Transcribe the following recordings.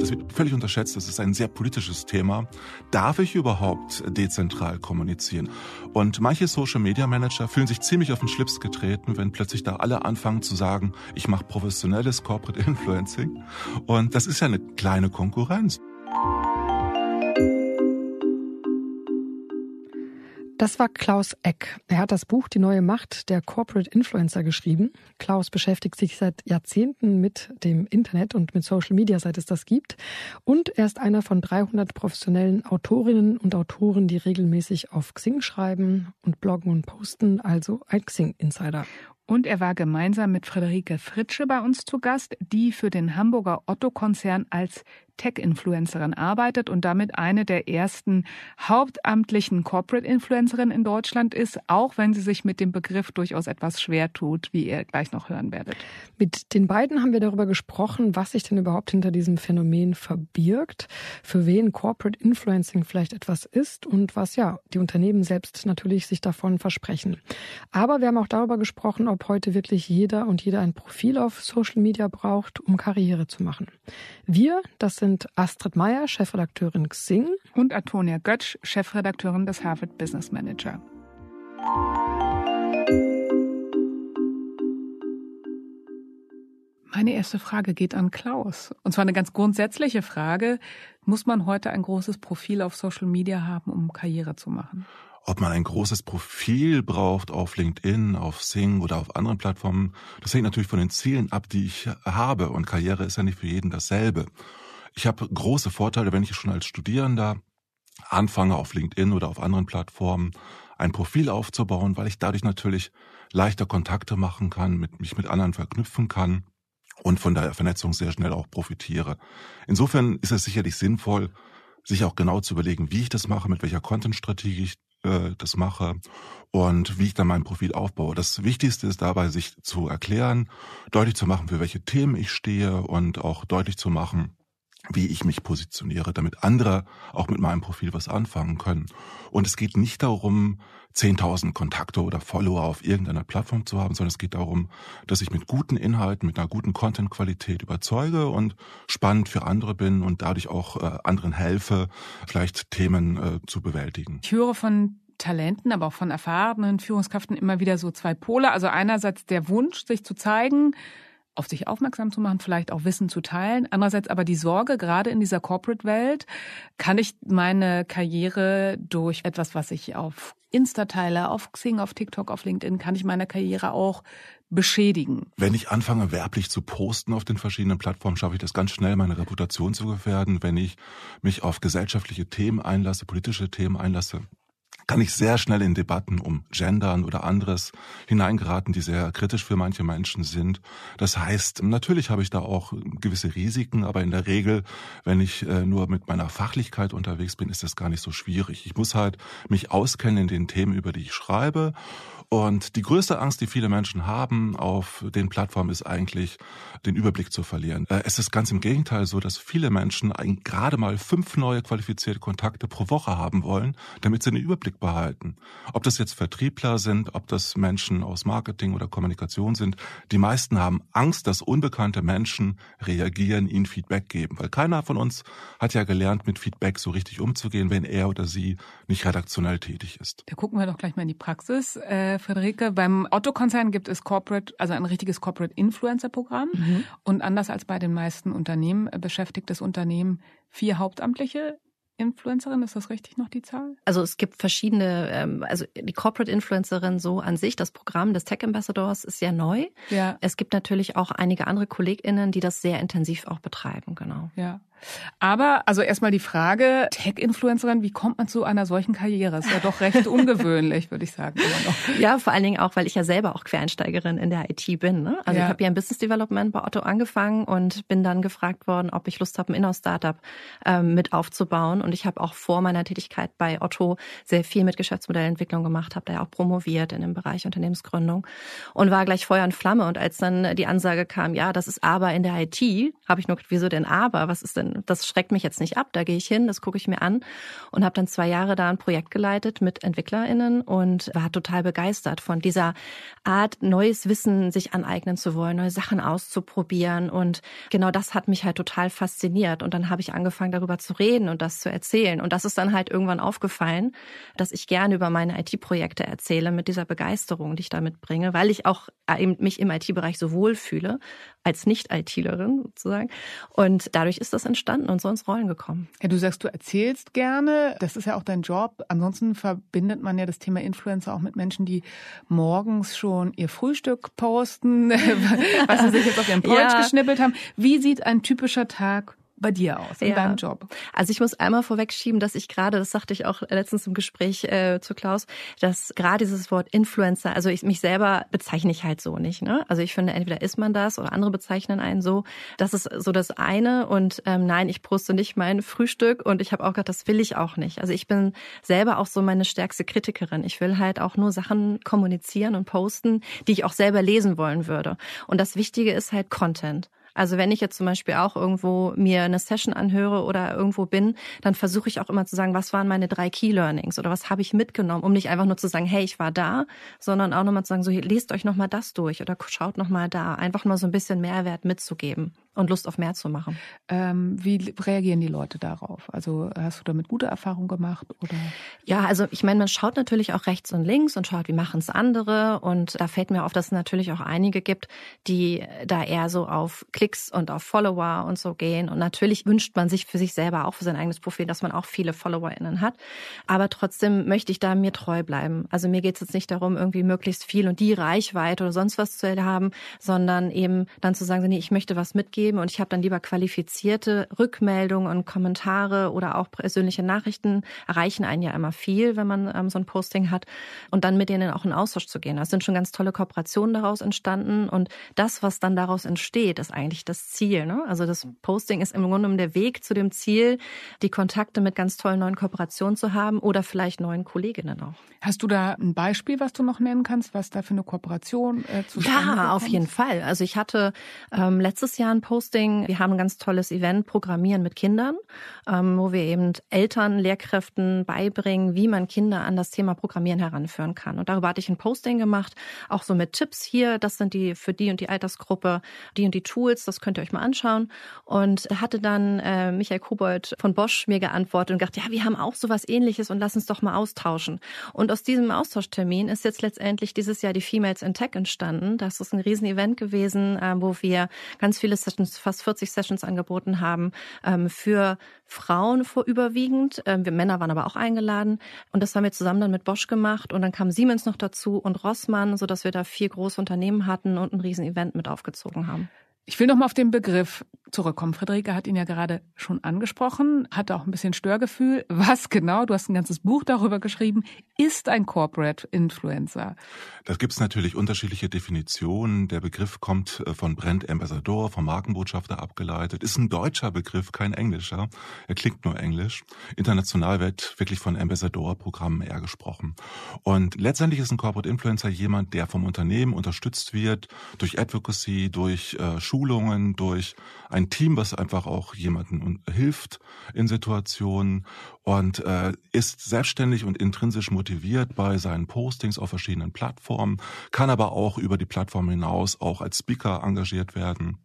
Das wird völlig unterschätzt. Das ist ein sehr politisches Thema. Darf ich überhaupt dezentral kommunizieren? Und manche Social Media Manager fühlen sich ziemlich auf den Schlips getreten, wenn plötzlich da alle anfangen zu sagen, ich mache professionelles Corporate Influencing. Und das ist ja eine kleine Konkurrenz. Das war Klaus Eck. Er hat das Buch Die neue Macht der Corporate Influencer geschrieben. Klaus beschäftigt sich seit Jahrzehnten mit dem Internet und mit Social Media, seit es das gibt. Und er ist einer von 300 professionellen Autorinnen und Autoren, die regelmäßig auf Xing schreiben und bloggen und posten, also ein Xing-Insider. Und er war gemeinsam mit Friederike Fritsche bei uns zu Gast, die für den Hamburger Otto-Konzern als Tech-Influencerin arbeitet und damit eine der ersten hauptamtlichen Corporate-Influencerinnen in Deutschland ist, auch wenn sie sich mit dem Begriff durchaus etwas schwer tut, wie ihr gleich noch hören werdet. Mit den beiden haben wir darüber gesprochen, was sich denn überhaupt hinter diesem Phänomen verbirgt, für wen Corporate Influencing vielleicht etwas ist und was ja die Unternehmen selbst natürlich sich davon versprechen. Aber wir haben auch darüber gesprochen, ob heute wirklich jeder und jeder ein Profil auf Social Media braucht, um Karriere zu machen. Wir, das sind sind Astrid Meyer, Chefredakteurin Xing. Und Antonia Götsch, Chefredakteurin des Harvard Business Manager. Meine erste Frage geht an Klaus. Und zwar eine ganz grundsätzliche Frage. Muss man heute ein großes Profil auf Social Media haben, um Karriere zu machen? Ob man ein großes Profil braucht auf LinkedIn, auf Sing oder auf anderen Plattformen, das hängt natürlich von den Zielen ab, die ich habe. Und Karriere ist ja nicht für jeden dasselbe. Ich habe große Vorteile, wenn ich schon als Studierender anfange, auf LinkedIn oder auf anderen Plattformen ein Profil aufzubauen, weil ich dadurch natürlich leichter Kontakte machen kann, mit, mich mit anderen verknüpfen kann und von der Vernetzung sehr schnell auch profitiere. Insofern ist es sicherlich sinnvoll, sich auch genau zu überlegen, wie ich das mache, mit welcher Content-Strategie ich äh, das mache und wie ich dann mein Profil aufbaue. Das Wichtigste ist dabei, sich zu erklären, deutlich zu machen, für welche Themen ich stehe und auch deutlich zu machen, wie ich mich positioniere, damit andere auch mit meinem Profil was anfangen können. Und es geht nicht darum, 10.000 Kontakte oder Follower auf irgendeiner Plattform zu haben, sondern es geht darum, dass ich mit guten Inhalten, mit einer guten Content-Qualität überzeuge und spannend für andere bin und dadurch auch äh, anderen helfe, vielleicht Themen äh, zu bewältigen. Ich höre von Talenten, aber auch von erfahrenen Führungskräften immer wieder so zwei Pole. Also einerseits der Wunsch, sich zu zeigen, auf sich aufmerksam zu machen, vielleicht auch Wissen zu teilen. Andererseits aber die Sorge, gerade in dieser Corporate-Welt, kann ich meine Karriere durch etwas, was ich auf Insta teile, auf Xing, auf TikTok, auf LinkedIn, kann ich meine Karriere auch beschädigen. Wenn ich anfange, werblich zu posten auf den verschiedenen Plattformen, schaffe ich das ganz schnell, meine Reputation zu gefährden. Wenn ich mich auf gesellschaftliche Themen einlasse, politische Themen einlasse, kann ich sehr schnell in Debatten um Gendern oder anderes hineingeraten, die sehr kritisch für manche Menschen sind. Das heißt, natürlich habe ich da auch gewisse Risiken, aber in der Regel, wenn ich äh, nur mit meiner Fachlichkeit unterwegs bin, ist das gar nicht so schwierig. Ich muss halt mich auskennen in den Themen, über die ich schreibe und die größte Angst, die viele Menschen haben auf den Plattformen, ist eigentlich, den Überblick zu verlieren. Äh, es ist ganz im Gegenteil so, dass viele Menschen gerade mal fünf neue qualifizierte Kontakte pro Woche haben wollen, damit sie den Überblick behalten. Ob das jetzt Vertriebler sind, ob das Menschen aus Marketing oder Kommunikation sind, die meisten haben Angst, dass unbekannte Menschen reagieren, ihnen Feedback geben. Weil keiner von uns hat ja gelernt, mit Feedback so richtig umzugehen, wenn er oder sie nicht redaktionell tätig ist. Da gucken wir doch gleich mal in die Praxis. Äh, Friederike, beim Otto-Konzern gibt es Corporate, also ein richtiges Corporate Influencer-Programm. Mhm. Und anders als bei den meisten Unternehmen beschäftigt das Unternehmen vier Hauptamtliche Influencerin, ist das richtig noch die Zahl? Also es gibt verschiedene, ähm, also die Corporate Influencerin so an sich, das Programm des Tech Ambassadors ist ja neu. Ja. Es gibt natürlich auch einige andere KollegInnen, die das sehr intensiv auch betreiben, genau. Ja. Aber also erstmal die Frage, Tech-Influencerin, wie kommt man zu einer solchen Karriere? Ist ja doch recht ungewöhnlich, würde ich sagen. Ja, vor allen Dingen auch, weil ich ja selber auch Quereinsteigerin in der IT bin. Ne? Also ja. ich habe ja im Business Development bei Otto angefangen und bin dann gefragt worden, ob ich Lust habe, ein Inhouse-Startup ähm, mit aufzubauen. Und ich habe auch vor meiner Tätigkeit bei Otto sehr viel mit Geschäftsmodellentwicklung gemacht, habe da ja auch promoviert in dem Bereich Unternehmensgründung und war gleich Feuer und Flamme. Und als dann die Ansage kam, ja, das ist aber in der IT, habe ich nur, wieso denn aber? Was ist denn das schreckt mich jetzt nicht ab, da gehe ich hin, das gucke ich mir an und habe dann zwei Jahre da ein Projekt geleitet mit EntwicklerInnen und war total begeistert von dieser Art, neues Wissen sich aneignen zu wollen, neue Sachen auszuprobieren. Und genau das hat mich halt total fasziniert. Und dann habe ich angefangen darüber zu reden und das zu erzählen. Und das ist dann halt irgendwann aufgefallen, dass ich gerne über meine IT-Projekte erzähle mit dieser Begeisterung, die ich da mitbringe, weil ich auch eben mich im IT-Bereich so wohlfühle als Nicht-ITlerin sozusagen. Und dadurch ist das entstanden und so ins Rollen gekommen. Ja, du sagst, du erzählst gerne. Das ist ja auch dein Job. Ansonsten verbindet man ja das Thema Influencer auch mit Menschen, die morgens schon ihr Frühstück posten, was sie sich jetzt auf ihren Porch ja. geschnippelt haben. Wie sieht ein typischer Tag bei dir aus, in ja. deinem Job? Also ich muss einmal vorwegschieben, dass ich gerade, das sagte ich auch letztens im Gespräch äh, zu Klaus, dass gerade dieses Wort Influencer, also ich mich selber bezeichne ich halt so nicht. Ne? Also ich finde, entweder ist man das oder andere bezeichnen einen so. Das ist so das eine. Und ähm, nein, ich poste nicht mein Frühstück und ich habe auch gedacht, das will ich auch nicht. Also ich bin selber auch so meine stärkste Kritikerin. Ich will halt auch nur Sachen kommunizieren und posten, die ich auch selber lesen wollen würde. Und das Wichtige ist halt Content. Also wenn ich jetzt zum Beispiel auch irgendwo mir eine Session anhöre oder irgendwo bin, dann versuche ich auch immer zu sagen, was waren meine drei Key Learnings oder was habe ich mitgenommen, um nicht einfach nur zu sagen, hey, ich war da, sondern auch nochmal zu sagen, so lest euch nochmal das durch oder schaut nochmal da, einfach mal so ein bisschen Mehrwert mitzugeben und Lust auf mehr zu machen. Ähm, wie reagieren die Leute darauf? Also hast du damit gute Erfahrungen gemacht oder? Ja, also ich meine, man schaut natürlich auch rechts und links und schaut, wie machen es andere und da fällt mir auf, dass es natürlich auch einige gibt, die da eher so auf Klicks und auf Follower und so gehen und natürlich wünscht man sich für sich selber auch für sein eigenes Profil, dass man auch viele FollowerInnen hat, aber trotzdem möchte ich da mir treu bleiben. Also mir geht es jetzt nicht darum, irgendwie möglichst viel und die Reichweite oder sonst was zu haben, sondern eben dann zu sagen, nee, ich möchte was mitgeben geben und ich habe dann lieber qualifizierte Rückmeldungen und Kommentare oder auch persönliche Nachrichten erreichen einen ja immer viel, wenn man ähm, so ein Posting hat und dann mit denen auch in Austausch zu gehen. Da sind schon ganz tolle Kooperationen daraus entstanden und das, was dann daraus entsteht, ist eigentlich das Ziel. Ne? Also das Posting ist im Grunde genommen der Weg zu dem Ziel, die Kontakte mit ganz tollen neuen Kooperationen zu haben oder vielleicht neuen Kolleginnen auch. Hast du da ein Beispiel, was du noch nennen kannst, was da für eine Kooperation äh, zu Ja, auf jeden Fall. Also ich hatte ähm, letztes Jahr ein Posting. Wir haben ein ganz tolles Event Programmieren mit Kindern, ähm, wo wir eben Eltern, Lehrkräften beibringen, wie man Kinder an das Thema Programmieren heranführen kann. Und darüber hatte ich ein Posting gemacht, auch so mit Tipps hier. Das sind die für die und die Altersgruppe, die und die Tools. Das könnt ihr euch mal anschauen. Und hatte dann äh, Michael Kobold von Bosch mir geantwortet und gesagt, ja, wir haben auch sowas Ähnliches und lass uns doch mal austauschen. Und aus diesem Austauschtermin ist jetzt letztendlich dieses Jahr die Females in Tech entstanden. Das ist ein Riesenevent gewesen, äh, wo wir ganz viele fast 40 Sessions angeboten haben ähm, für Frauen überwiegend. Ähm, wir Männer waren aber auch eingeladen. Und das haben wir zusammen dann mit Bosch gemacht. Und dann kam Siemens noch dazu und Rossmann, sodass wir da vier große Unternehmen hatten und ein Riesenevent mit aufgezogen haben. Ich will noch mal auf den Begriff zurückkommen. Friederike hat ihn ja gerade schon angesprochen, hatte auch ein bisschen Störgefühl. Was genau, du hast ein ganzes Buch darüber geschrieben, ist ein Corporate Influencer? Da gibt es natürlich unterschiedliche Definitionen. Der Begriff kommt äh, von Brand Ambassador, vom Markenbotschafter abgeleitet. Ist ein deutscher Begriff, kein englischer. Er klingt nur englisch. International wird wirklich von Ambassador-Programmen eher gesprochen. Und letztendlich ist ein Corporate Influencer jemand, der vom Unternehmen unterstützt wird durch Advocacy, durch äh, Schulungen, durch ein Team, was einfach auch jemanden hilft in Situationen und äh, ist selbstständig und intrinsisch motiviert bei seinen Postings auf verschiedenen Plattformen, kann aber auch über die Plattform hinaus auch als Speaker engagiert werden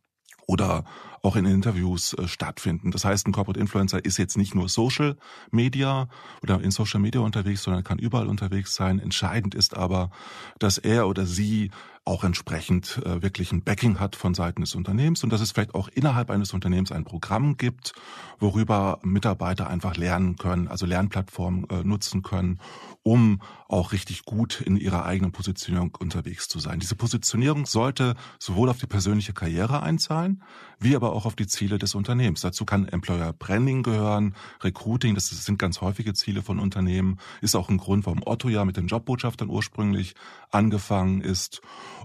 oder auch in Interviews äh, stattfinden. Das heißt, ein Corporate Influencer ist jetzt nicht nur Social Media oder in Social Media unterwegs, sondern kann überall unterwegs sein. Entscheidend ist aber, dass er oder sie auch entsprechend äh, wirklich ein Backing hat von Seiten des Unternehmens und dass es vielleicht auch innerhalb eines Unternehmens ein Programm gibt, worüber Mitarbeiter einfach lernen können, also Lernplattformen äh, nutzen können, um auch richtig gut in ihrer eigenen Positionierung unterwegs zu sein. Diese Positionierung sollte sowohl auf die persönliche Karriere einzahlen, wie aber auch auf die Ziele des Unternehmens. Dazu kann Employer Branding gehören, Recruiting, das sind ganz häufige Ziele von Unternehmen, ist auch ein Grund, warum Otto ja mit den Jobbotschaftern ursprünglich angefangen ist.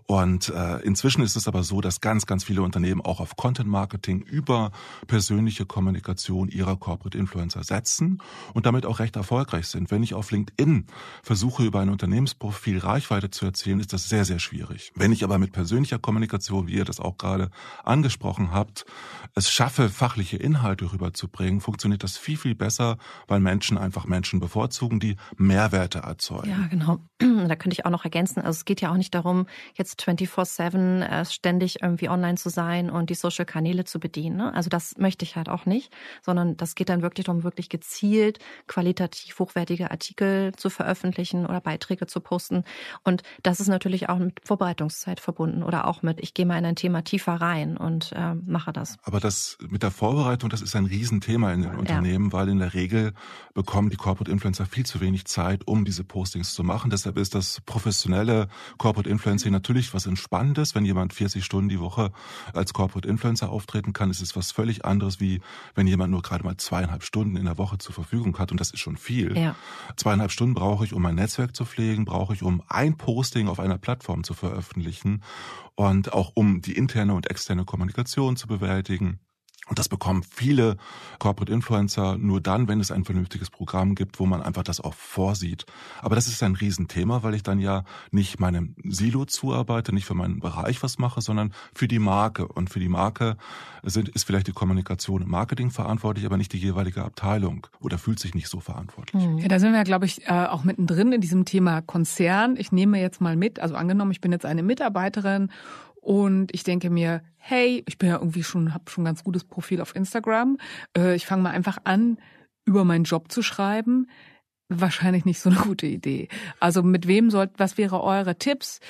Und äh, inzwischen ist es aber so, dass ganz, ganz viele Unternehmen auch auf Content Marketing über persönliche Kommunikation ihrer Corporate Influencer setzen und damit auch recht erfolgreich sind. Wenn ich auf LinkedIn versuche, über ein Unternehmensprofil Reichweite zu erzielen, ist das sehr, sehr schwierig. Wenn ich aber mit persönlicher Kommunikation, wie ihr das auch gerade angesprochen habt, es schaffe, fachliche Inhalte rüberzubringen, funktioniert das viel, viel besser, weil Menschen einfach Menschen bevorzugen, die Mehrwerte erzeugen. Ja, genau. Da könnte ich auch noch ergänzen. Also es geht ja auch nicht darum, jetzt 24-7 äh, ständig irgendwie online zu sein und die Social-Kanäle zu bedienen. Ne? Also das möchte ich halt auch nicht, sondern das geht dann wirklich darum, wirklich gezielt qualitativ hochwertige Artikel zu veröffentlichen oder Beiträge zu posten. Und das ist natürlich auch mit Vorbereitungszeit verbunden oder auch mit, ich gehe mal in ein Thema tiefer rein und äh, mache das. Aber das mit der Vorbereitung, das ist ein Riesenthema in den Unternehmen, ja. weil in der Regel bekommen die Corporate Influencer viel zu wenig Zeit, um diese Postings zu machen. Deshalb ist das professionelle Corporate Influencing natürlich was Entspannendes. Wenn jemand 40 Stunden die Woche als Corporate Influencer auftreten kann, ist es was völlig anderes, wie wenn jemand nur gerade mal zweieinhalb Stunden in der Woche zur Verfügung hat. Und das ist schon viel. Ja. Zweieinhalb Stunden brauche ich, um mein Netzwerk zu pflegen, brauche ich, um ein Posting auf einer Plattform zu veröffentlichen und auch um die interne und externe Kommunikation zu bewältigen. Und das bekommen viele Corporate Influencer nur dann, wenn es ein vernünftiges Programm gibt, wo man einfach das auch vorsieht. Aber das ist ein Riesenthema, weil ich dann ja nicht meinem Silo zuarbeite, nicht für meinen Bereich was mache, sondern für die Marke. Und für die Marke sind, ist vielleicht die Kommunikation im Marketing verantwortlich, aber nicht die jeweilige Abteilung oder fühlt sich nicht so verantwortlich. Ja, da sind wir, glaube ich, äh, auch mittendrin in diesem Thema Konzern. Ich nehme jetzt mal mit, also angenommen, ich bin jetzt eine Mitarbeiterin und ich denke mir, hey, ich bin ja irgendwie schon, habe schon ein ganz gutes Profil auf Instagram. Äh, ich fange mal einfach an, über meinen Job zu schreiben wahrscheinlich nicht so eine gute Idee. Also mit wem sollt, was wäre eure Tipps?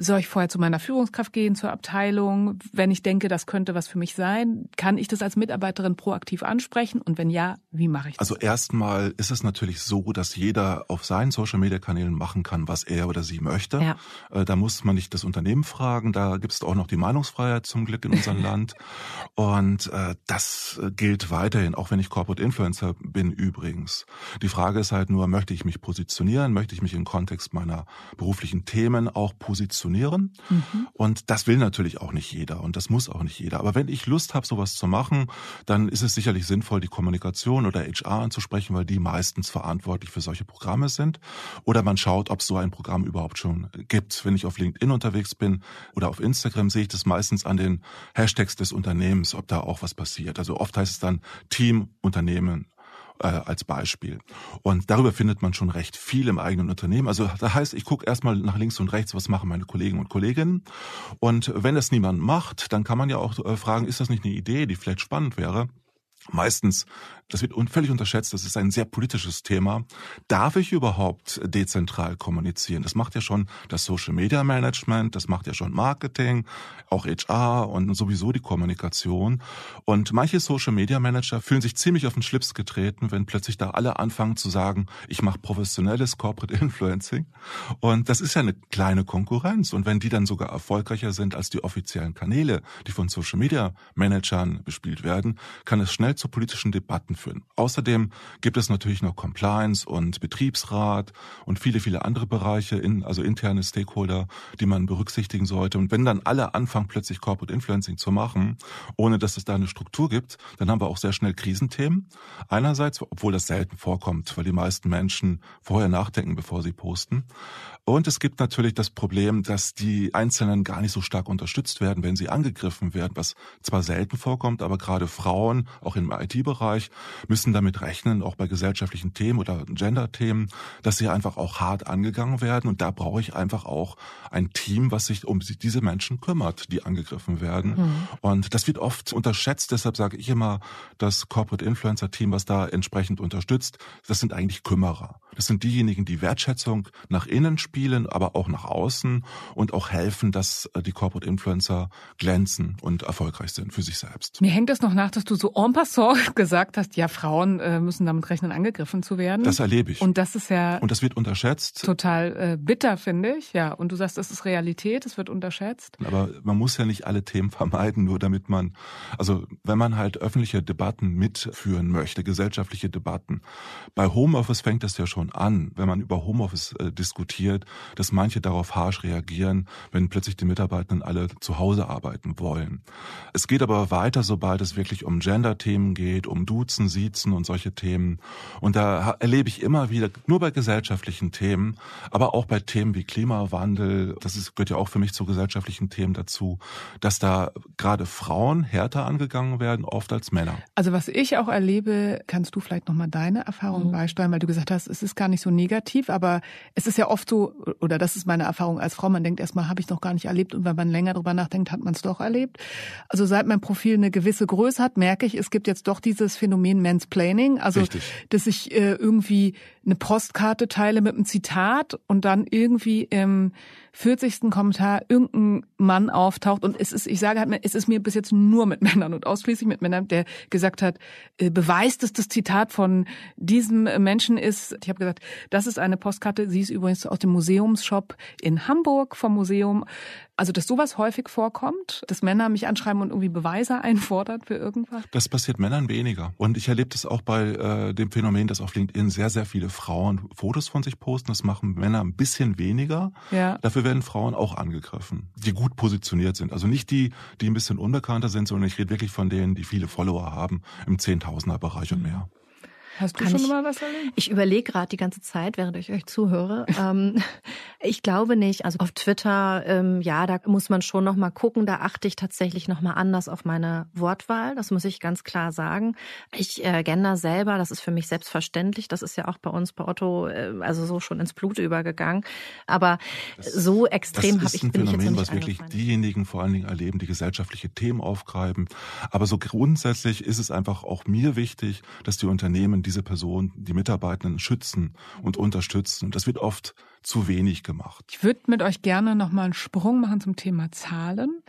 Soll ich vorher zu meiner Führungskraft gehen, zur Abteilung? Wenn ich denke, das könnte was für mich sein, kann ich das als Mitarbeiterin proaktiv ansprechen? Und wenn ja, wie mache ich das? Also erstmal ist es natürlich so, dass jeder auf seinen Social Media Kanälen machen kann, was er oder sie möchte. Ja. Äh, da muss man nicht das Unternehmen fragen. Da gibt es auch noch die Meinungsfreiheit zum Glück in unserem Land. Und äh, das gilt weiterhin, auch wenn ich Corporate Influencer bin übrigens. Die Frage ist halt nur, möchte ich mich positionieren, möchte ich mich im Kontext meiner beruflichen Themen auch positionieren. Mhm. Und das will natürlich auch nicht jeder und das muss auch nicht jeder. Aber wenn ich Lust habe, sowas zu machen, dann ist es sicherlich sinnvoll, die Kommunikation oder HR anzusprechen, weil die meistens verantwortlich für solche Programme sind. Oder man schaut, ob es so ein Programm überhaupt schon gibt. Wenn ich auf LinkedIn unterwegs bin oder auf Instagram, sehe ich das meistens an den Hashtags des Unternehmens, ob da auch was passiert. Also oft heißt es dann Team, Unternehmen äh, als Beispiel. Und darüber findet man schon recht viel im eigenen Unternehmen. Also das heißt, ich gucke erstmal nach links und rechts, was machen meine Kollegen und Kolleginnen. Und wenn das niemand macht, dann kann man ja auch äh, fragen, ist das nicht eine Idee, die vielleicht spannend wäre? Meistens das wird völlig unterschätzt, das ist ein sehr politisches Thema. Darf ich überhaupt dezentral kommunizieren? Das macht ja schon das Social Media Management, das macht ja schon Marketing, auch HR und sowieso die Kommunikation. Und manche Social Media Manager fühlen sich ziemlich auf den Schlips getreten, wenn plötzlich da alle anfangen zu sagen, ich mache professionelles Corporate Influencing. Und das ist ja eine kleine Konkurrenz. Und wenn die dann sogar erfolgreicher sind als die offiziellen Kanäle, die von Social Media Managern bespielt werden, kann es schnell zu politischen Debatten führen. Außerdem gibt es natürlich noch Compliance und Betriebsrat und viele, viele andere Bereiche, in, also interne Stakeholder, die man berücksichtigen sollte. Und wenn dann alle anfangen, plötzlich Corporate Influencing zu machen, ohne dass es da eine Struktur gibt, dann haben wir auch sehr schnell Krisenthemen. Einerseits, obwohl das selten vorkommt, weil die meisten Menschen vorher nachdenken, bevor sie posten. Und es gibt natürlich das Problem, dass die Einzelnen gar nicht so stark unterstützt werden, wenn sie angegriffen werden, was zwar selten vorkommt, aber gerade Frauen, auch im IT-Bereich, müssen damit rechnen, auch bei gesellschaftlichen Themen oder Gender-Themen, dass sie einfach auch hart angegangen werden. Und da brauche ich einfach auch ein Team, was sich um diese Menschen kümmert, die angegriffen werden. Mhm. Und das wird oft unterschätzt. Deshalb sage ich immer, das Corporate Influencer Team, was da entsprechend unterstützt, das sind eigentlich Kümmerer. Das sind diejenigen, die Wertschätzung nach innen spielen aber auch nach außen und auch helfen, dass äh, die Corporate Influencer glänzen und erfolgreich sind für sich selbst. Mir hängt das noch nach, dass du so en passant gesagt hast, ja, Frauen äh, müssen damit rechnen, angegriffen zu werden. Das erlebe ich. Und das ist ja. Und das wird unterschätzt. Total äh, bitter, finde ich. Ja. Und du sagst, das ist Realität, es wird unterschätzt. Aber man muss ja nicht alle Themen vermeiden, nur damit man, also wenn man halt öffentliche Debatten mitführen möchte, gesellschaftliche Debatten. Bei Homeoffice fängt das ja schon an, wenn man über Homeoffice äh, diskutiert, dass manche darauf harsch reagieren, wenn plötzlich die Mitarbeitenden alle zu Hause arbeiten wollen. Es geht aber weiter, sobald es wirklich um Gender-Themen geht, um Duzen, Siezen und solche Themen. Und da erlebe ich immer wieder, nur bei gesellschaftlichen Themen, aber auch bei Themen wie Klimawandel, das ist, gehört ja auch für mich zu gesellschaftlichen Themen dazu, dass da gerade Frauen härter angegangen werden, oft als Männer. Also was ich auch erlebe, kannst du vielleicht nochmal deine Erfahrung mhm. beisteuern, weil du gesagt hast, es ist gar nicht so negativ, aber es ist ja oft so, oder das ist meine Erfahrung als Frau, man denkt erstmal, habe ich noch gar nicht erlebt und wenn man länger drüber nachdenkt, hat man es doch erlebt. Also seit mein Profil eine gewisse Größe hat, merke ich, es gibt jetzt doch dieses Phänomen Mansplaining, also Richtig. dass ich äh, irgendwie eine Postkarte teile mit einem Zitat und dann irgendwie im 40. Kommentar irgendein Mann auftaucht und es ist, ich sage halt, es ist mir bis jetzt nur mit Männern und ausschließlich mit Männern, der gesagt hat, äh, beweist, dass das Zitat von diesem Menschen ist. Ich habe gesagt, das ist eine Postkarte, sie ist übrigens aus dem Museumsshop in Hamburg vom Museum. Also, dass sowas häufig vorkommt, dass Männer mich anschreiben und irgendwie Beweise einfordern für irgendwas? Das passiert Männern weniger. Und ich erlebe das auch bei äh, dem Phänomen, dass auf LinkedIn sehr, sehr viele Frauen Fotos von sich posten. Das machen Männer ein bisschen weniger. Ja. Dafür werden Frauen auch angegriffen, die gut positioniert sind. Also nicht die, die ein bisschen unbekannter sind, sondern ich rede wirklich von denen, die viele Follower haben im Zehntausender-Bereich und mehr. Hast du Kann schon ich, mal was erlebt? Ich überlege gerade die ganze Zeit, während ich euch zuhöre. ähm, ich glaube nicht. Also auf Twitter, ähm, ja, da muss man schon noch mal gucken. Da achte ich tatsächlich noch mal anders auf meine Wortwahl. Das muss ich ganz klar sagen. Ich äh, gender selber, das ist für mich selbstverständlich. Das ist ja auch bei uns bei Otto, äh, also so schon ins Blut übergegangen. Aber das, so extrem habe ich ein Phänomen, was wirklich diejenigen vor allen Dingen erleben, die gesellschaftliche Themen aufgreifen. Aber so grundsätzlich ist es einfach auch mir wichtig, dass die Unternehmen diese Person, die Mitarbeitenden schützen und unterstützen. Und das wird oft zu wenig gemacht. Ich würde mit euch gerne nochmal einen Sprung machen zum Thema Zahlen.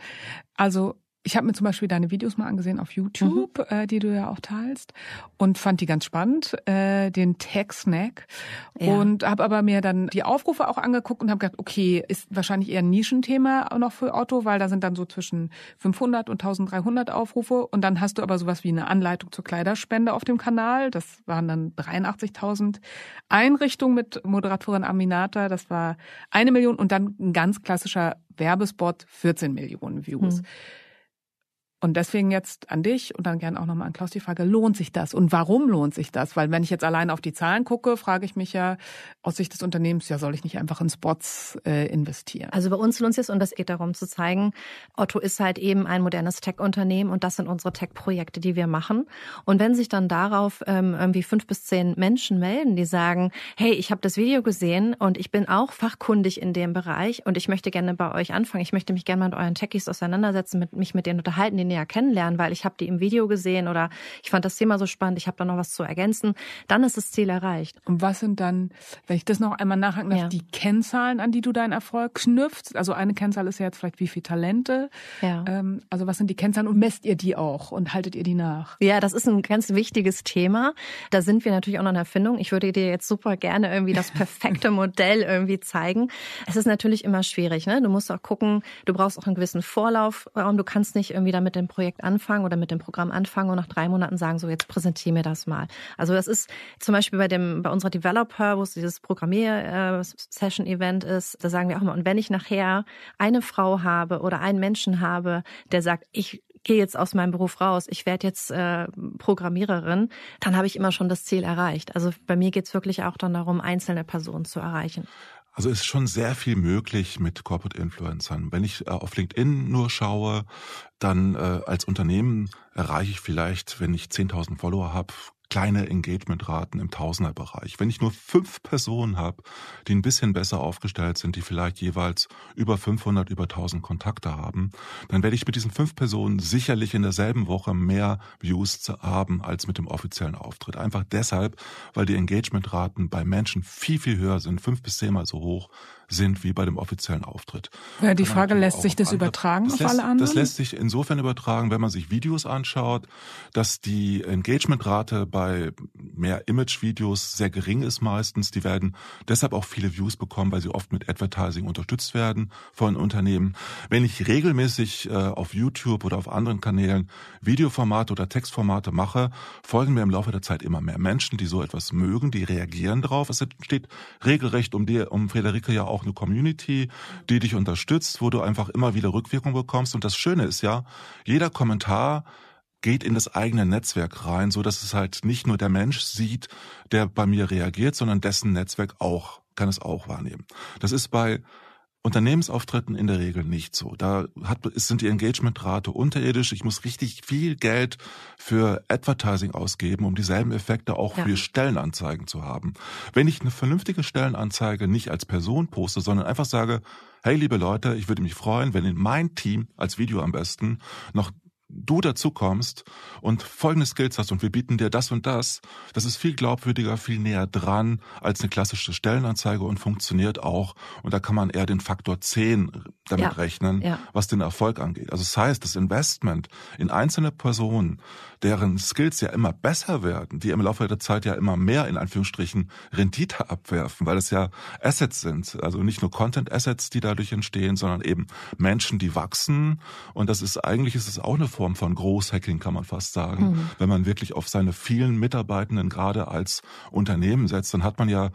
Also ich habe mir zum Beispiel deine Videos mal angesehen auf YouTube, mhm. äh, die du ja auch teilst, und fand die ganz spannend, äh, den Tech Snack. Ja. Und habe aber mir dann die Aufrufe auch angeguckt und habe gedacht, okay, ist wahrscheinlich eher ein Nischenthema noch für Otto, weil da sind dann so zwischen 500 und 1300 Aufrufe. Und dann hast du aber sowas wie eine Anleitung zur Kleiderspende auf dem Kanal. Das waren dann 83.000 Einrichtungen mit Moderatorin Aminata. Das war eine Million und dann ein ganz klassischer Werbespot, 14 Millionen Views. Mhm. Und deswegen jetzt an dich und dann gern auch nochmal an Klaus die Frage, lohnt sich das? Und warum lohnt sich das? Weil wenn ich jetzt allein auf die Zahlen gucke, frage ich mich ja aus Sicht des Unternehmens, ja, soll ich nicht einfach in Spots äh, investieren? Also bei uns lohnt sich es und das geht darum zu zeigen, Otto ist halt eben ein modernes Tech-Unternehmen und das sind unsere Tech-Projekte, die wir machen. Und wenn sich dann darauf ähm, irgendwie fünf bis zehn Menschen melden, die sagen, hey, ich habe das Video gesehen und ich bin auch fachkundig in dem Bereich und ich möchte gerne bei euch anfangen, ich möchte mich gerne mit euren Techies auseinandersetzen, mit, mich mit denen unterhalten, näher kennenlernen, weil ich habe die im Video gesehen oder ich fand das Thema so spannend, ich habe da noch was zu ergänzen, dann ist das Ziel erreicht. Und was sind dann, wenn ich das noch einmal nachhaken darf, ja. die Kennzahlen, an die du deinen Erfolg knüpfst? Also eine Kennzahl ist ja jetzt vielleicht, wie viel Talente. Ja. Ähm, also was sind die Kennzahlen und messt ihr die auch und haltet ihr die nach? Ja, das ist ein ganz wichtiges Thema. Da sind wir natürlich auch noch in Erfindung. Ich würde dir jetzt super gerne irgendwie das perfekte Modell irgendwie zeigen. Es ist natürlich immer schwierig. Ne? Du musst auch gucken, du brauchst auch einen gewissen Vorlauf. Du kannst nicht irgendwie da mit dem Projekt anfangen oder mit dem Programm anfangen und nach drei Monaten sagen, so jetzt präsentiere mir das mal. Also das ist zum Beispiel bei dem, bei unserer Developer, wo es dieses Programmier-Session-Event ist, da sagen wir auch immer, und wenn ich nachher eine Frau habe oder einen Menschen habe, der sagt, ich gehe jetzt aus meinem Beruf raus, ich werde jetzt äh, Programmiererin, dann habe ich immer schon das Ziel erreicht. Also bei mir geht es wirklich auch dann darum, einzelne Personen zu erreichen. Also ist schon sehr viel möglich mit Corporate Influencern. Wenn ich äh, auf LinkedIn nur schaue, dann äh, als Unternehmen erreiche ich vielleicht, wenn ich 10.000 Follower habe, kleine Engagementraten im Tausenderbereich. Wenn ich nur fünf Personen habe, die ein bisschen besser aufgestellt sind, die vielleicht jeweils über 500, über 1000 Kontakte haben, dann werde ich mit diesen fünf Personen sicherlich in derselben Woche mehr Views haben als mit dem offiziellen Auftritt. Einfach deshalb, weil die Engagementraten bei Menschen viel, viel höher sind, fünf bis zehnmal so hoch sind wie bei dem offiziellen Auftritt. Ja, die Frage, lässt sich das andere, übertragen das auf lässt, alle anderen? Das lässt sich insofern übertragen, wenn man sich Videos anschaut, dass die Engagementrate bei mehr Image-Videos sehr gering ist meistens. Die werden deshalb auch viele Views bekommen, weil sie oft mit Advertising unterstützt werden von Unternehmen. Wenn ich regelmäßig äh, auf YouTube oder auf anderen Kanälen Videoformate oder Textformate mache, folgen mir im Laufe der Zeit immer mehr Menschen, die so etwas mögen, die reagieren drauf. Es entsteht regelrecht um die, um Frederike ja auch eine Community, die dich unterstützt, wo du einfach immer wieder Rückwirkung bekommst. Und das Schöne ist ja, jeder Kommentar geht in das eigene Netzwerk rein, so dass es halt nicht nur der Mensch sieht, der bei mir reagiert, sondern dessen Netzwerk auch kann es auch wahrnehmen. Das ist bei Unternehmensauftritten in der Regel nicht so. Da hat, sind die Engagementrate unterirdisch. Ich muss richtig viel Geld für Advertising ausgeben, um dieselben Effekte auch ja. für Stellenanzeigen zu haben. Wenn ich eine vernünftige Stellenanzeige nicht als Person poste, sondern einfach sage, hey liebe Leute, ich würde mich freuen, wenn in mein Team als Video am besten noch du dazu kommst und folgende Skills hast und wir bieten dir das und das, das ist viel glaubwürdiger, viel näher dran als eine klassische Stellenanzeige und funktioniert auch. Und da kann man eher den Faktor 10 damit ja, rechnen, ja. was den Erfolg angeht. Also das heißt, das Investment in einzelne Personen, deren Skills ja immer besser werden, die im Laufe der Zeit ja immer mehr in Anführungsstrichen Rendite abwerfen, weil es ja Assets sind, also nicht nur Content Assets, die dadurch entstehen, sondern eben Menschen, die wachsen. Und das ist eigentlich ist es auch eine Form von Großhacking, kann man fast sagen. Mhm. Wenn man wirklich auf seine vielen Mitarbeitenden gerade als Unternehmen setzt, dann hat man ja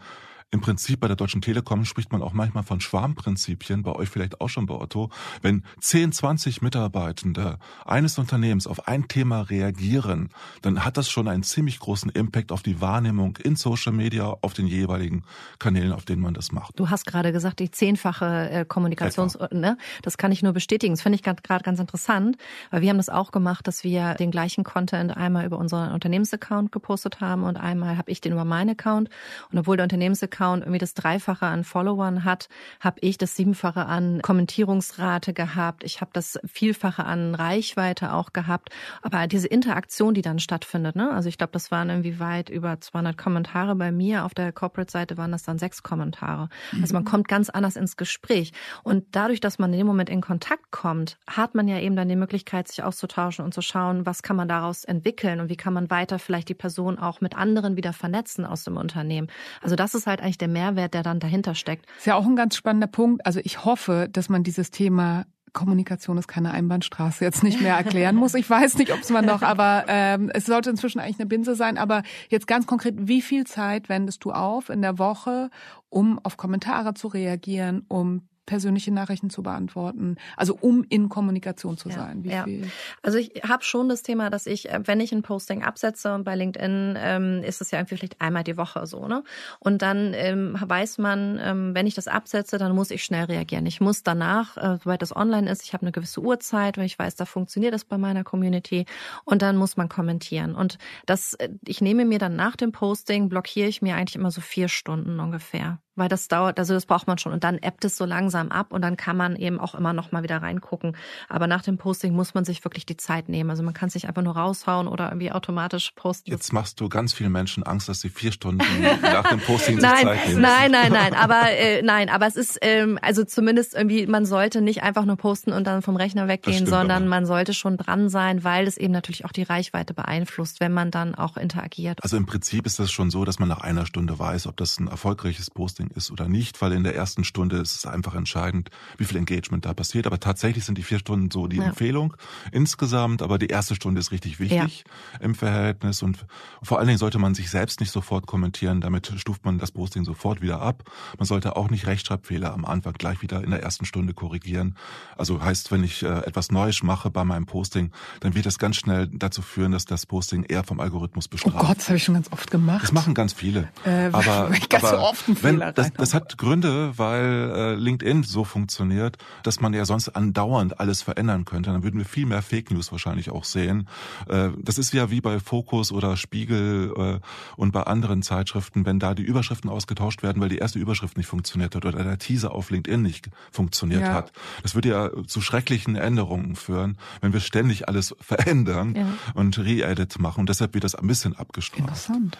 im Prinzip bei der Deutschen Telekom spricht man auch manchmal von Schwarmprinzipien, bei euch vielleicht auch schon bei Otto. Wenn 10, 20 Mitarbeitende eines Unternehmens auf ein Thema reagieren, dann hat das schon einen ziemlich großen Impact auf die Wahrnehmung in Social Media, auf den jeweiligen Kanälen, auf denen man das macht. Du hast gerade gesagt, die zehnfache äh, Kommunikations, ne? das kann ich nur bestätigen. Das finde ich gerade ganz interessant, weil wir haben das auch gemacht, dass wir den gleichen Content einmal über unseren Unternehmensaccount gepostet haben und einmal habe ich den über meinen Account. Und obwohl der Unternehmensaccount Account irgendwie das Dreifache an Followern hat, habe ich das Siebenfache an Kommentierungsrate gehabt. Ich habe das Vielfache an Reichweite auch gehabt. Aber diese Interaktion, die dann stattfindet, ne? also ich glaube, das waren irgendwie weit über 200 Kommentare bei mir. Auf der Corporate-Seite waren das dann sechs Kommentare. Also man mhm. kommt ganz anders ins Gespräch. Und dadurch, dass man in dem Moment in Kontakt kommt, hat man ja eben dann die Möglichkeit, sich auszutauschen und zu schauen, was kann man daraus entwickeln und wie kann man weiter vielleicht die Person auch mit anderen wieder vernetzen aus dem Unternehmen. Also das ist halt eigentlich der Mehrwert, der dann dahinter steckt. Ist ja auch ein ganz spannender Punkt. Also ich hoffe, dass man dieses Thema Kommunikation ist keine Einbahnstraße jetzt nicht mehr erklären muss. Ich weiß nicht, ob es man noch, aber ähm, es sollte inzwischen eigentlich eine Binse sein. Aber jetzt ganz konkret, wie viel Zeit wendest du auf in der Woche, um auf Kommentare zu reagieren, um persönliche Nachrichten zu beantworten, also um in Kommunikation zu sein. Ja. viel? Also ich habe schon das Thema, dass ich, äh, wenn ich ein Posting absetze und bei LinkedIn ähm, ist es ja irgendwie vielleicht einmal die Woche so, ne? Und dann ähm, weiß man, ähm, wenn ich das absetze, dann muss ich schnell reagieren. Ich muss danach, äh, sobald das online ist, ich habe eine gewisse Uhrzeit, wenn ich weiß, da funktioniert das bei meiner Community und dann muss man kommentieren. Und das, äh, ich nehme mir dann nach dem Posting, blockiere ich mir eigentlich immer so vier Stunden ungefähr weil das dauert, also das braucht man schon und dann ebbt es so langsam ab und dann kann man eben auch immer noch mal wieder reingucken. Aber nach dem Posting muss man sich wirklich die Zeit nehmen. Also man kann sich einfach nur raushauen oder irgendwie automatisch posten. Jetzt machst du ganz vielen Menschen Angst, dass sie vier Stunden nach dem Posting nein, Zeit nehmen. Nein, nein, nein, aber äh, nein, aber es ist ähm, also zumindest irgendwie, man sollte nicht einfach nur posten und dann vom Rechner weggehen, sondern aber. man sollte schon dran sein, weil es eben natürlich auch die Reichweite beeinflusst, wenn man dann auch interagiert. Also im Prinzip ist das schon so, dass man nach einer Stunde weiß, ob das ein erfolgreiches Posting Posting ist oder nicht, weil in der ersten Stunde ist es einfach entscheidend, wie viel Engagement da passiert. Aber tatsächlich sind die vier Stunden so die ja. Empfehlung insgesamt, aber die erste Stunde ist richtig wichtig ja. im Verhältnis und vor allen Dingen sollte man sich selbst nicht sofort kommentieren, damit stuft man das Posting sofort wieder ab. Man sollte auch nicht Rechtschreibfehler am Anfang gleich wieder in der ersten Stunde korrigieren. Also heißt, wenn ich äh, etwas Neues mache bei meinem Posting, dann wird das ganz schnell dazu führen, dass das Posting eher vom Algorithmus bestraft. Oh Gott, das habe ich schon ganz oft gemacht. Das machen ganz viele. Äh, aber, ganz aber so oft einen wenn, Fehler das, das hat Gründe, weil äh, LinkedIn so funktioniert, dass man ja sonst andauernd alles verändern könnte. Dann würden wir viel mehr Fake News wahrscheinlich auch sehen. Äh, das ist ja wie bei Focus oder Spiegel äh, und bei anderen Zeitschriften, wenn da die Überschriften ausgetauscht werden, weil die erste Überschrift nicht funktioniert hat oder der Teaser auf LinkedIn nicht funktioniert ja. hat. Das würde ja zu schrecklichen Änderungen führen, wenn wir ständig alles verändern ja. und Re-Edit machen. Und deshalb wird das ein bisschen abgestraft. Interessant.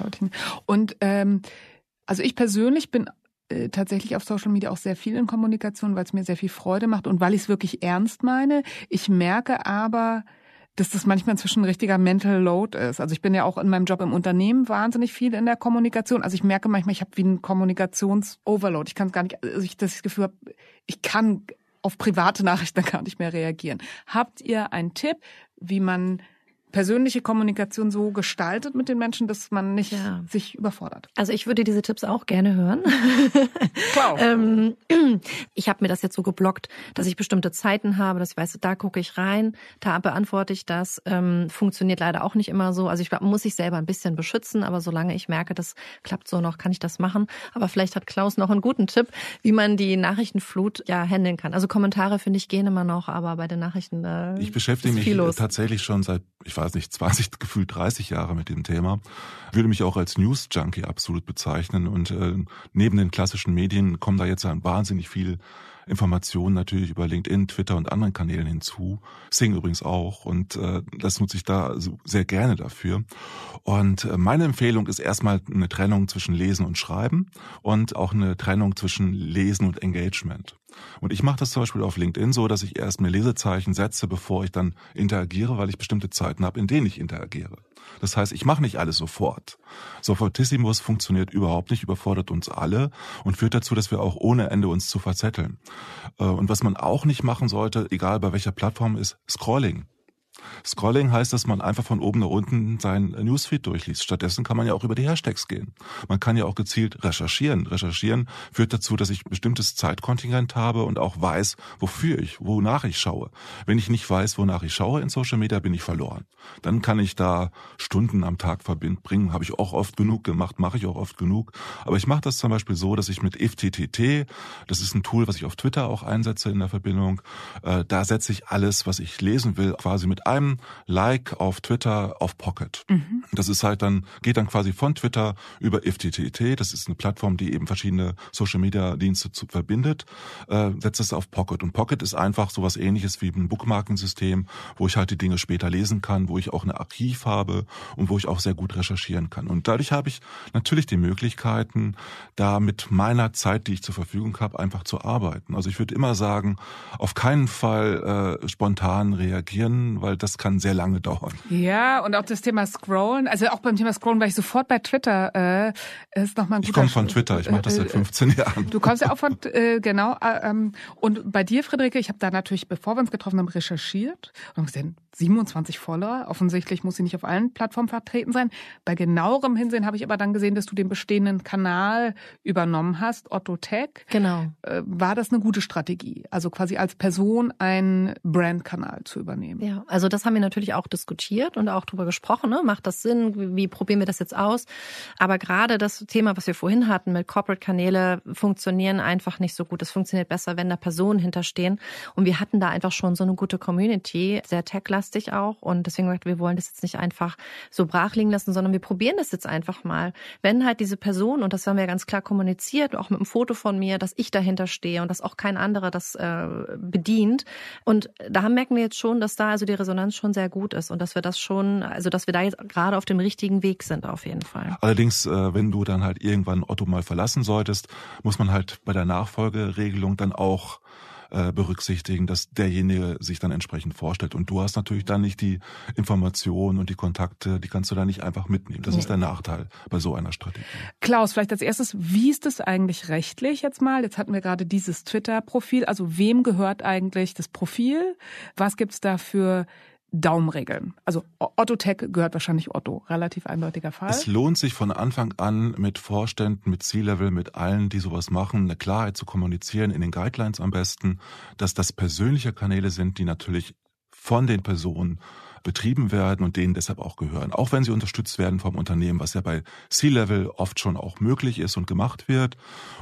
Und ähm, also ich persönlich bin äh, tatsächlich auf Social Media auch sehr viel in Kommunikation, weil es mir sehr viel Freude macht und weil ich es wirklich ernst meine. Ich merke aber, dass das manchmal inzwischen ein richtiger Mental Load ist. Also ich bin ja auch in meinem Job im Unternehmen wahnsinnig viel in der Kommunikation. Also ich merke manchmal, ich habe wie einen Kommunikations-Overload. Ich kann es gar nicht, also ich das Gefühl habe, ich kann auf private Nachrichten gar nicht mehr reagieren. Habt ihr einen Tipp, wie man persönliche Kommunikation so gestaltet mit den Menschen, dass man nicht ja. sich überfordert. Also ich würde diese Tipps auch gerne hören. Klar. ähm, ich habe mir das jetzt so geblockt, dass ich bestimmte Zeiten habe, dass ich weiß, da gucke ich rein, da beantworte ich das. Ähm, funktioniert leider auch nicht immer so. Also ich muss sich selber ein bisschen beschützen, aber solange ich merke, das klappt so noch, kann ich das machen. Aber vielleicht hat Klaus noch einen guten Tipp, wie man die Nachrichtenflut ja handeln kann. Also Kommentare finde ich gehen immer noch, aber bei den Nachrichten äh, ich beschäftige mich los. tatsächlich schon seit ich weiß nicht, 20, gefühlt 30 Jahre mit dem Thema. Würde mich auch als News-Junkie absolut bezeichnen. Und äh, neben den klassischen Medien kommen da jetzt ja wahnsinnig viel Informationen natürlich über LinkedIn, Twitter und anderen Kanälen hinzu. Sing übrigens auch. Und äh, das nutze ich da sehr gerne dafür. Und äh, meine Empfehlung ist erstmal eine Trennung zwischen Lesen und Schreiben und auch eine Trennung zwischen Lesen und Engagement. Und ich mache das zum Beispiel auf LinkedIn so, dass ich erst mir Lesezeichen setze, bevor ich dann interagiere, weil ich bestimmte Zeiten habe, in denen ich interagiere. Das heißt, ich mache nicht alles sofort. Sofortissimus funktioniert überhaupt nicht, überfordert uns alle und führt dazu, dass wir auch ohne Ende uns zu verzetteln. Äh, und was man auch nicht machen sollte, egal bei welcher Plattform, ist Scrolling. Scrolling heißt, dass man einfach von oben nach unten sein Newsfeed durchliest. Stattdessen kann man ja auch über die Hashtags gehen. Man kann ja auch gezielt recherchieren. Recherchieren führt dazu, dass ich bestimmtes Zeitkontingent habe und auch weiß, wofür ich, wonach ich schaue. Wenn ich nicht weiß, wonach ich schaue in Social Media, bin ich verloren. Dann kann ich da Stunden am Tag verbringen. Habe ich auch oft genug gemacht, mache ich auch oft genug. Aber ich mache das zum Beispiel so, dass ich mit IFTTT, das ist ein Tool, was ich auf Twitter auch einsetze in der Verbindung, äh, da setze ich alles, was ich lesen will, quasi mit einem Like auf Twitter auf Pocket. Mhm. Das ist halt dann, geht dann quasi von Twitter über IFTTT, das ist eine Plattform, die eben verschiedene Social Media Dienste zu, verbindet, äh, setzt es auf Pocket. Und Pocket ist einfach sowas ähnliches wie ein Bookmarkensystem, wo ich halt die Dinge später lesen kann, wo ich auch ein Archiv habe und wo ich auch sehr gut recherchieren kann. Und dadurch habe ich natürlich die Möglichkeiten, da mit meiner Zeit, die ich zur Verfügung habe, einfach zu arbeiten. Also ich würde immer sagen, auf keinen Fall äh, spontan reagieren, weil das kann sehr lange dauern. Ja, und auch das Thema Scrollen, also auch beim Thema Scrollen war ich sofort bei Twitter, äh, ist nochmal ein guter Ich komme von Twitter, ich mache das seit 15 äh, Jahren. Du kommst ja auch von, äh, genau, äh, ähm, und bei dir, Friederike, ich habe da natürlich, bevor wir uns getroffen haben, recherchiert und haben gesehen, 27 Follower. Offensichtlich muss sie nicht auf allen Plattformen vertreten sein. Bei genauerem Hinsehen habe ich aber dann gesehen, dass du den bestehenden Kanal übernommen hast, Otto Tech. Genau. Äh, war das eine gute Strategie? Also quasi als Person einen Brandkanal zu übernehmen? Ja, also das haben wir natürlich auch diskutiert und auch drüber gesprochen. Ne? Macht das Sinn? Wie probieren wir das jetzt aus? Aber gerade das Thema, was wir vorhin hatten mit Corporate-Kanäle, funktionieren einfach nicht so gut. Es funktioniert besser, wenn da Personen hinterstehen. Und wir hatten da einfach schon so eine gute Community, sehr techlastig auch. Und deswegen gesagt, wir wollen das jetzt nicht einfach so brach liegen lassen, sondern wir probieren das jetzt einfach mal. Wenn halt diese Person, und das haben wir ganz klar kommuniziert, auch mit einem Foto von mir, dass ich dahinter stehe und dass auch kein anderer das äh, bedient. Und da merken wir jetzt schon, dass da also die Resonanz schon sehr gut ist und dass wir das schon, also dass wir da jetzt gerade auf dem richtigen Weg sind auf jeden Fall. Allerdings, äh, wenn du dann halt irgendwann Otto mal verlassen solltest, muss man halt bei der Nachfolgeregelung dann auch äh, berücksichtigen, dass derjenige sich dann entsprechend vorstellt. Und du hast natürlich dann nicht die Informationen und die Kontakte, die kannst du da nicht einfach mitnehmen. Das nee. ist der Nachteil bei so einer Strategie. Klaus, vielleicht als erstes, wie ist es eigentlich rechtlich jetzt mal? Jetzt hatten wir gerade dieses Twitter-Profil. Also wem gehört eigentlich das Profil? Was gibt's da für Daumenregeln. Also Otto Tech gehört wahrscheinlich Otto. Relativ eindeutiger Fall. Es lohnt sich von Anfang an mit Vorständen, mit C-Level, mit allen, die sowas machen, eine Klarheit zu kommunizieren, in den Guidelines am besten, dass das persönliche Kanäle sind, die natürlich von den Personen betrieben werden und denen deshalb auch gehören. Auch wenn sie unterstützt werden vom Unternehmen, was ja bei C-Level oft schon auch möglich ist und gemacht wird.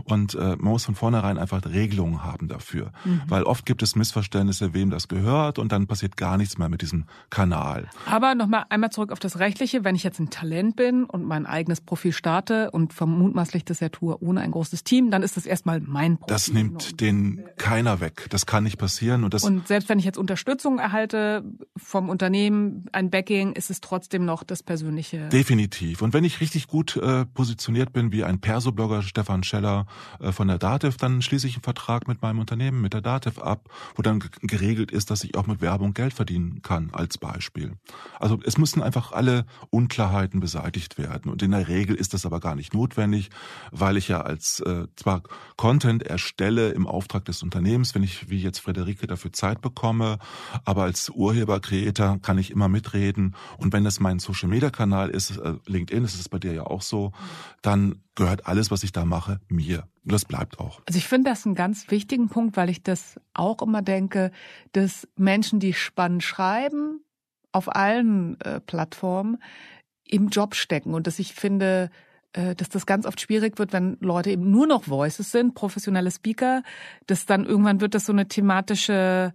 Und äh, man muss von vornherein einfach Regelungen haben dafür. Mhm. Weil oft gibt es Missverständnisse, wem das gehört und dann passiert gar nichts mehr mit diesem Kanal. Aber nochmal einmal zurück auf das Rechtliche. Wenn ich jetzt ein Talent bin und mein eigenes Profil starte und vermutmaßlich das ja tue ohne ein großes Team, dann ist das erstmal mein Profil. Das nimmt den keiner weg. Das kann nicht passieren. Und, das und selbst wenn ich jetzt Unterstützung erhalte vom Unternehmen, ein Backing, ist es trotzdem noch das Persönliche. Definitiv. Und wenn ich richtig gut äh, positioniert bin, wie ein Perso-Blogger Stefan Scheller äh, von der DATEV, dann schließe ich einen Vertrag mit meinem Unternehmen, mit der DATEV ab, wo dann geregelt ist, dass ich auch mit Werbung Geld verdienen kann, als Beispiel. Also es müssen einfach alle Unklarheiten beseitigt werden. Und in der Regel ist das aber gar nicht notwendig, weil ich ja als äh, zwar Content erstelle im Auftrag des Unternehmens, wenn ich wie jetzt Frederike dafür Zeit bekomme, aber als Urheber, Creator kann ich immer mitreden. Und wenn das mein Social Media Kanal ist, äh, LinkedIn, das ist bei dir ja auch so, dann gehört alles, was ich da mache, mir. Und das bleibt auch. Also ich finde das einen ganz wichtigen Punkt, weil ich das auch immer denke, dass Menschen, die spannend schreiben, auf allen äh, Plattformen im Job stecken und dass ich finde, äh, dass das ganz oft schwierig wird, wenn Leute eben nur noch Voices sind, professionelle Speaker, dass dann irgendwann wird das so eine thematische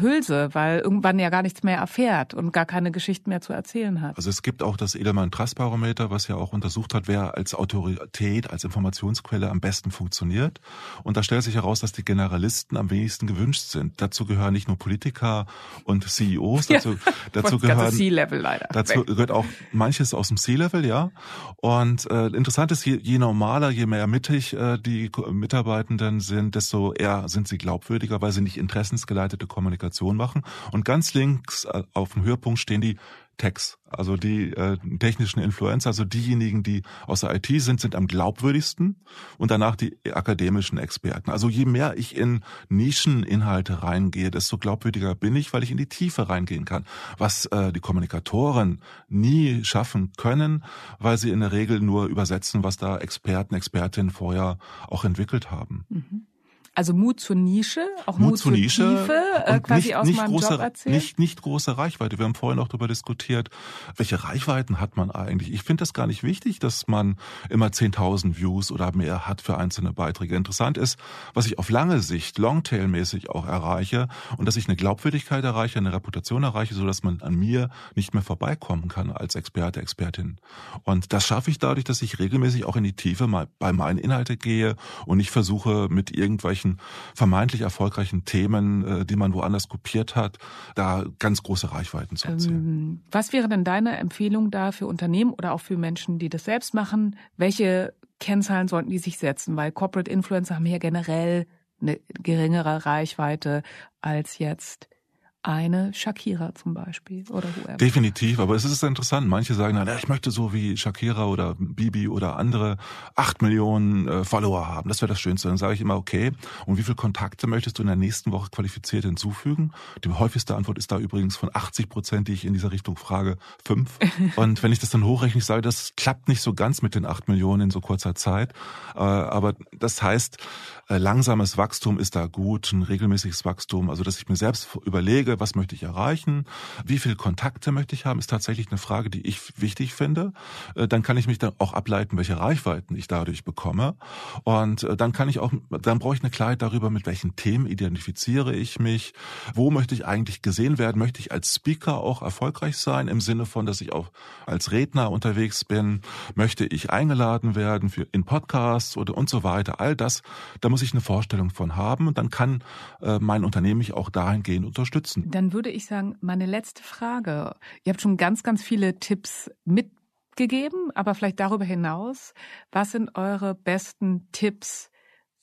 Hülse, weil irgendwann ja gar nichts mehr erfährt und gar keine Geschichten mehr zu erzählen hat. Also es gibt auch das Edelmann Trust Barometer, was ja auch untersucht hat, wer als Autorität, als Informationsquelle am besten funktioniert. Und da stellt sich heraus, dass die Generalisten am wenigsten gewünscht sind. Dazu gehören nicht nur Politiker und CEOs, dazu, ja, dazu gehören C-Level leider. Dazu weg. gehört auch manches aus dem C-Level, ja. Und äh, interessant ist, je, je normaler, je mehr mittig äh, die Mitarbeitenden sind, desto eher sind sie glaubwürdiger, weil sie nicht interessensgeleitete Kommunikation machen. Und ganz links äh, auf dem Höhepunkt stehen die Techs, also die äh, technischen Influencer, also diejenigen, die aus der IT sind, sind am glaubwürdigsten und danach die akademischen Experten. Also je mehr ich in Nischeninhalte reingehe, desto glaubwürdiger bin ich, weil ich in die Tiefe reingehen kann. Was äh, die Kommunikatoren nie schaffen können, weil sie in der Regel nur übersetzen, was da Experten, Expertinnen vorher auch entwickelt haben. Mhm. Also Mut zur Nische, auch Mut, Mut zur Nische Tiefe, äh, quasi nicht, aus nicht meinem große, Job erzählen. Nicht, nicht große Reichweite. Wir haben vorhin auch darüber diskutiert, welche Reichweiten hat man eigentlich. Ich finde das gar nicht wichtig, dass man immer 10.000 Views oder mehr hat für einzelne Beiträge. Interessant ist, was ich auf lange Sicht, Longtail-mäßig auch erreiche und dass ich eine Glaubwürdigkeit erreiche, eine Reputation erreiche, so dass man an mir nicht mehr vorbeikommen kann als Experte, Expertin. Und das schaffe ich dadurch, dass ich regelmäßig auch in die Tiefe mal bei meinen Inhalte gehe und nicht versuche mit irgendwelchen solchen vermeintlich erfolgreichen Themen, äh, die man woanders kopiert hat, da ganz große Reichweiten zu erzielen. Ähm, was wäre denn deine Empfehlung da für Unternehmen oder auch für Menschen, die das selbst machen? Welche Kennzahlen sollten die sich setzen? Weil Corporate Influencer haben ja generell eine geringere Reichweite als jetzt eine Shakira zum Beispiel oder whoever. Definitiv, aber es ist interessant. Manche sagen dann, ja, ich möchte so wie Shakira oder Bibi oder andere acht Millionen äh, Follower haben. Das wäre das Schönste. Dann sage ich immer, okay, und wie viele Kontakte möchtest du in der nächsten Woche qualifiziert hinzufügen? Die häufigste Antwort ist da übrigens von 80 Prozent, die ich in dieser Richtung frage, fünf. und wenn ich das dann hochrechne, ich sage, das klappt nicht so ganz mit den acht Millionen in so kurzer Zeit. Äh, aber das heißt, äh, langsames Wachstum ist da gut, ein regelmäßiges Wachstum, also dass ich mir selbst überlege, was möchte ich erreichen, wie viele Kontakte möchte ich haben, ist tatsächlich eine Frage, die ich wichtig finde. Äh, dann kann ich mich dann auch ableiten, welche Reichweiten ich dadurch bekomme. Und äh, dann kann ich auch, dann brauche ich eine Klarheit darüber, mit welchen Themen identifiziere ich mich, wo möchte ich eigentlich gesehen werden, möchte ich als Speaker auch erfolgreich sein, im Sinne von, dass ich auch als Redner unterwegs bin, möchte ich eingeladen werden für in Podcasts oder und so weiter. All das, da muss ich eine Vorstellung von haben und dann kann äh, mein Unternehmen mich auch dahingehend unterstützen. Dann würde ich sagen, meine letzte Frage. Ihr habt schon ganz, ganz viele Tipps mitgegeben, aber vielleicht darüber hinaus, was sind eure besten Tipps,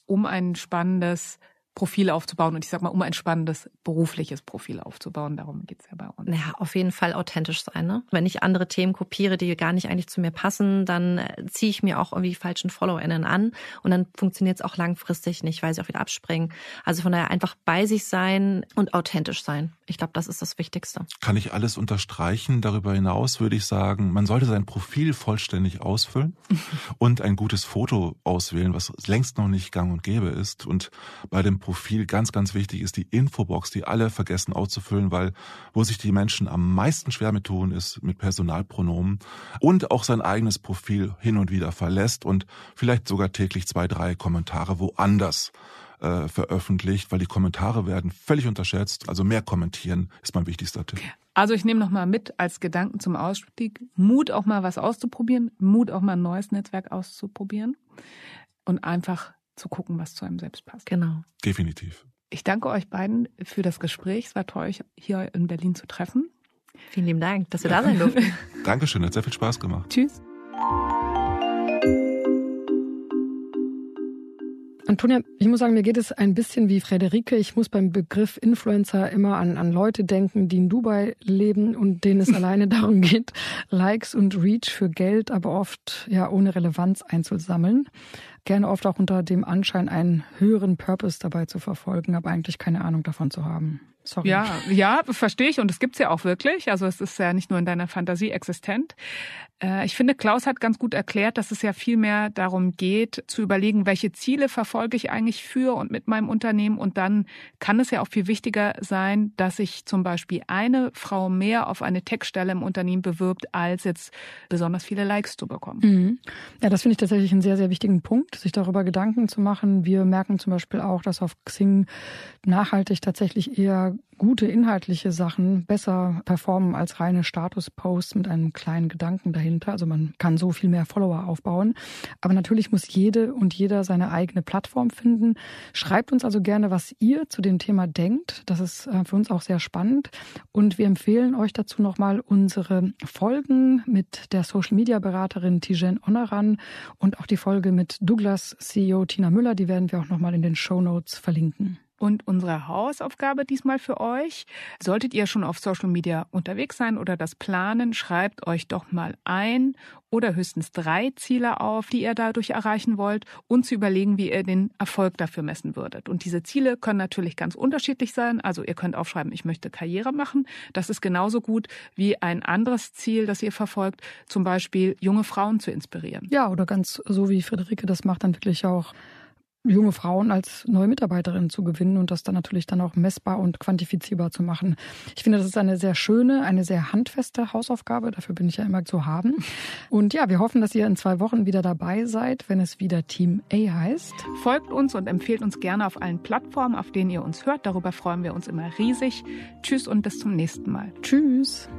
um ein spannendes Profil aufzubauen und ich sag mal, um ein spannendes berufliches Profil aufzubauen. Darum geht's ja bei uns. Ja, auf jeden Fall authentisch sein. Ne? Wenn ich andere Themen kopiere, die gar nicht eigentlich zu mir passen, dann äh, ziehe ich mir auch irgendwie falschen FollowerInnen an und dann funktioniert es auch langfristig nicht, weil sie auch wieder abspringen. Also von daher einfach bei sich sein und authentisch sein. Ich glaube, das ist das Wichtigste. Kann ich alles unterstreichen. Darüber hinaus würde ich sagen, man sollte sein Profil vollständig ausfüllen und ein gutes Foto auswählen, was längst noch nicht gang und gäbe ist. Und bei dem Profil ganz, ganz wichtig ist die Infobox, die alle vergessen auszufüllen, weil wo sich die Menschen am meisten schwer mit tun, ist mit Personalpronomen und auch sein eigenes Profil hin und wieder verlässt und vielleicht sogar täglich zwei, drei Kommentare woanders äh, veröffentlicht, weil die Kommentare werden völlig unterschätzt. Also mehr kommentieren ist mein wichtigster Tipp. Also ich nehme noch mal mit als Gedanken zum Ausstieg Mut auch mal was auszuprobieren, Mut auch mal ein neues Netzwerk auszuprobieren und einfach zu gucken, was zu einem selbst passt. Genau. Definitiv. Ich danke euch beiden für das Gespräch. Es war toll, euch hier in Berlin zu treffen. Vielen lieben Dank, dass wir da sein durften. Dankeschön, hat sehr viel Spaß gemacht. Tschüss. Antonia, ich muss sagen, mir geht es ein bisschen wie Frederike. Ich muss beim Begriff Influencer immer an, an Leute denken, die in Dubai leben und denen es alleine darum geht, Likes und Reach für Geld, aber oft ja ohne Relevanz einzusammeln. Gerne oft auch unter dem Anschein, einen höheren Purpose dabei zu verfolgen, aber eigentlich keine Ahnung davon zu haben. Sorry. Ja, ja, verstehe ich und es gibt's ja auch wirklich. Also es ist ja nicht nur in deiner Fantasie existent. Äh, ich finde, Klaus hat ganz gut erklärt, dass es ja viel mehr darum geht, zu überlegen, welche Ziele verfolge ich eigentlich für und mit meinem Unternehmen. Und dann kann es ja auch viel wichtiger sein, dass sich zum Beispiel eine Frau mehr auf eine Tech-Stelle im Unternehmen bewirbt, als jetzt besonders viele Likes zu bekommen. Mhm. Ja, das finde ich tatsächlich einen sehr, sehr wichtigen Punkt, sich darüber Gedanken zu machen. Wir merken zum Beispiel auch, dass auf Xing nachhaltig tatsächlich eher gute inhaltliche Sachen besser performen als reine Status-Posts mit einem kleinen Gedanken dahinter. Also man kann so viel mehr Follower aufbauen. Aber natürlich muss jede und jeder seine eigene Plattform finden. Schreibt uns also gerne, was ihr zu dem Thema denkt. Das ist äh, für uns auch sehr spannend. Und wir empfehlen euch dazu nochmal unsere Folgen mit der Social-Media-Beraterin Tijen Onaran und auch die Folge mit Douglas CEO Tina Müller. Die werden wir auch nochmal in den Show Notes verlinken. Und unsere Hausaufgabe diesmal für euch. Solltet ihr schon auf Social Media unterwegs sein oder das planen, schreibt euch doch mal ein oder höchstens drei Ziele auf, die ihr dadurch erreichen wollt und zu überlegen, wie ihr den Erfolg dafür messen würdet. Und diese Ziele können natürlich ganz unterschiedlich sein. Also ihr könnt aufschreiben, ich möchte Karriere machen. Das ist genauso gut wie ein anderes Ziel, das ihr verfolgt, zum Beispiel junge Frauen zu inspirieren. Ja, oder ganz so wie Friederike das macht, dann wirklich auch junge Frauen als neue Mitarbeiterinnen zu gewinnen und das dann natürlich dann auch messbar und quantifizierbar zu machen. Ich finde, das ist eine sehr schöne, eine sehr handfeste Hausaufgabe. Dafür bin ich ja immer zu haben. Und ja, wir hoffen, dass ihr in zwei Wochen wieder dabei seid, wenn es wieder Team A heißt. Folgt uns und empfehlt uns gerne auf allen Plattformen, auf denen ihr uns hört. Darüber freuen wir uns immer riesig. Tschüss und bis zum nächsten Mal. Tschüss.